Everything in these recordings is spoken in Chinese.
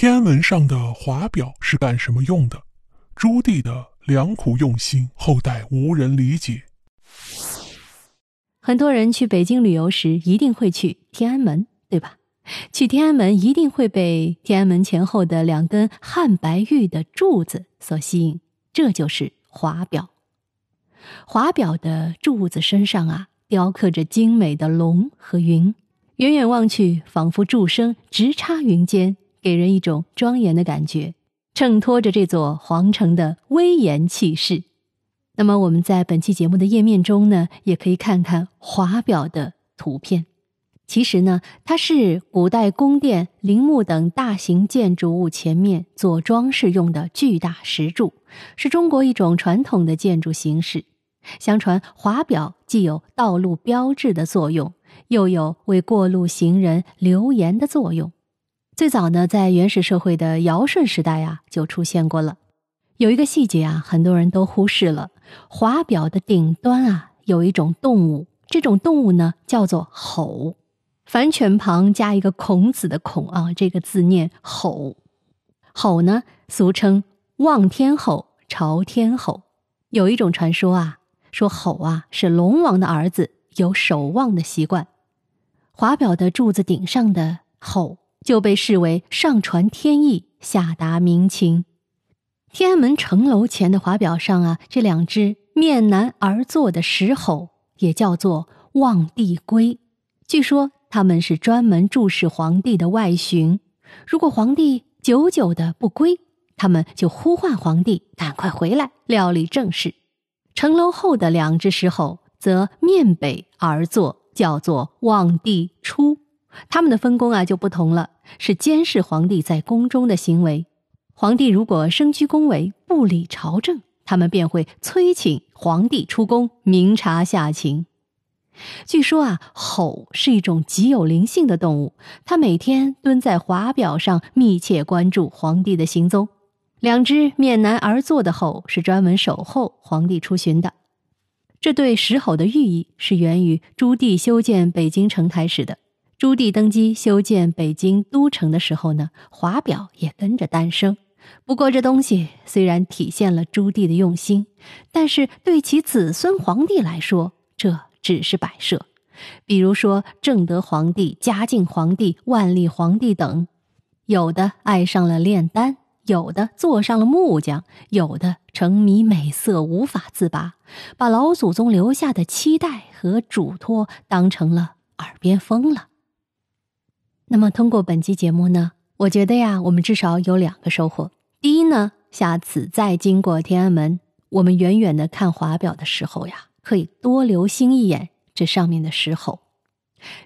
天安门上的华表是干什么用的？朱棣的良苦用心，后代无人理解。很多人去北京旅游时，一定会去天安门，对吧？去天安门一定会被天安门前后的两根汉白玉的柱子所吸引，这就是华表。华表的柱子身上啊，雕刻着精美的龙和云，远远望去，仿佛柱身直插云间。给人一种庄严的感觉，衬托着这座皇城的威严气势。那么我们在本期节目的页面中呢，也可以看看华表的图片。其实呢，它是古代宫殿、陵墓等大型建筑物前面做装饰用的巨大石柱，是中国一种传统的建筑形式。相传，华表既有道路标志的作用，又有为过路行人留言的作用。最早呢，在原始社会的尧舜时代呀，就出现过了。有一个细节啊，很多人都忽视了：华表的顶端啊，有一种动物，这种动物呢叫做吼，反犬旁加一个孔子的孔啊，这个字念吼。吼呢，俗称望天吼、朝天吼。有一种传说啊，说吼啊是龙王的儿子，有守望的习惯。华表的柱子顶上的吼。就被视为上传天意、下达民情。天安门城楼前的华表上啊，这两只面南而坐的石猴，也叫做望帝龟。据说他们是专门注视皇帝的外巡。如果皇帝久久的不归，他们就呼唤皇帝赶快回来料理政事。城楼后的两只石猴则面北而坐，叫做望帝出。他们的分工啊就不同了，是监视皇帝在宫中的行为。皇帝如果身居宫闱不理朝政，他们便会催请皇帝出宫明察下情。据说啊，吼是一种极有灵性的动物，它每天蹲在华表上，密切关注皇帝的行踪。两只面南而坐的吼是专门守候皇帝出巡的。这对石吼的寓意是源于朱棣修建北京城台时的。朱棣登基修建北京都城的时候呢，华表也跟着诞生。不过这东西虽然体现了朱棣的用心，但是对其子孙皇帝来说，这只是摆设。比如说正德皇帝、嘉靖皇帝、万历皇帝等，有的爱上了炼丹，有的做上了木匠，有的沉迷美色无法自拔，把老祖宗留下的期待和嘱托当成了耳边风了。那么，通过本期节目呢，我觉得呀，我们至少有两个收获。第一呢，下次再经过天安门，我们远远的看华表的时候呀，可以多留心一眼这上面的石猴。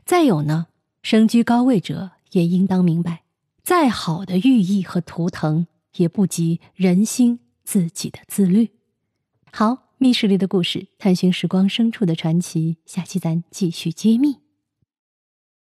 再有呢，身居高位者也应当明白，再好的寓意和图腾，也不及人心自己的自律。好，密室里的故事，探寻时光深处的传奇，下期咱继续揭秘。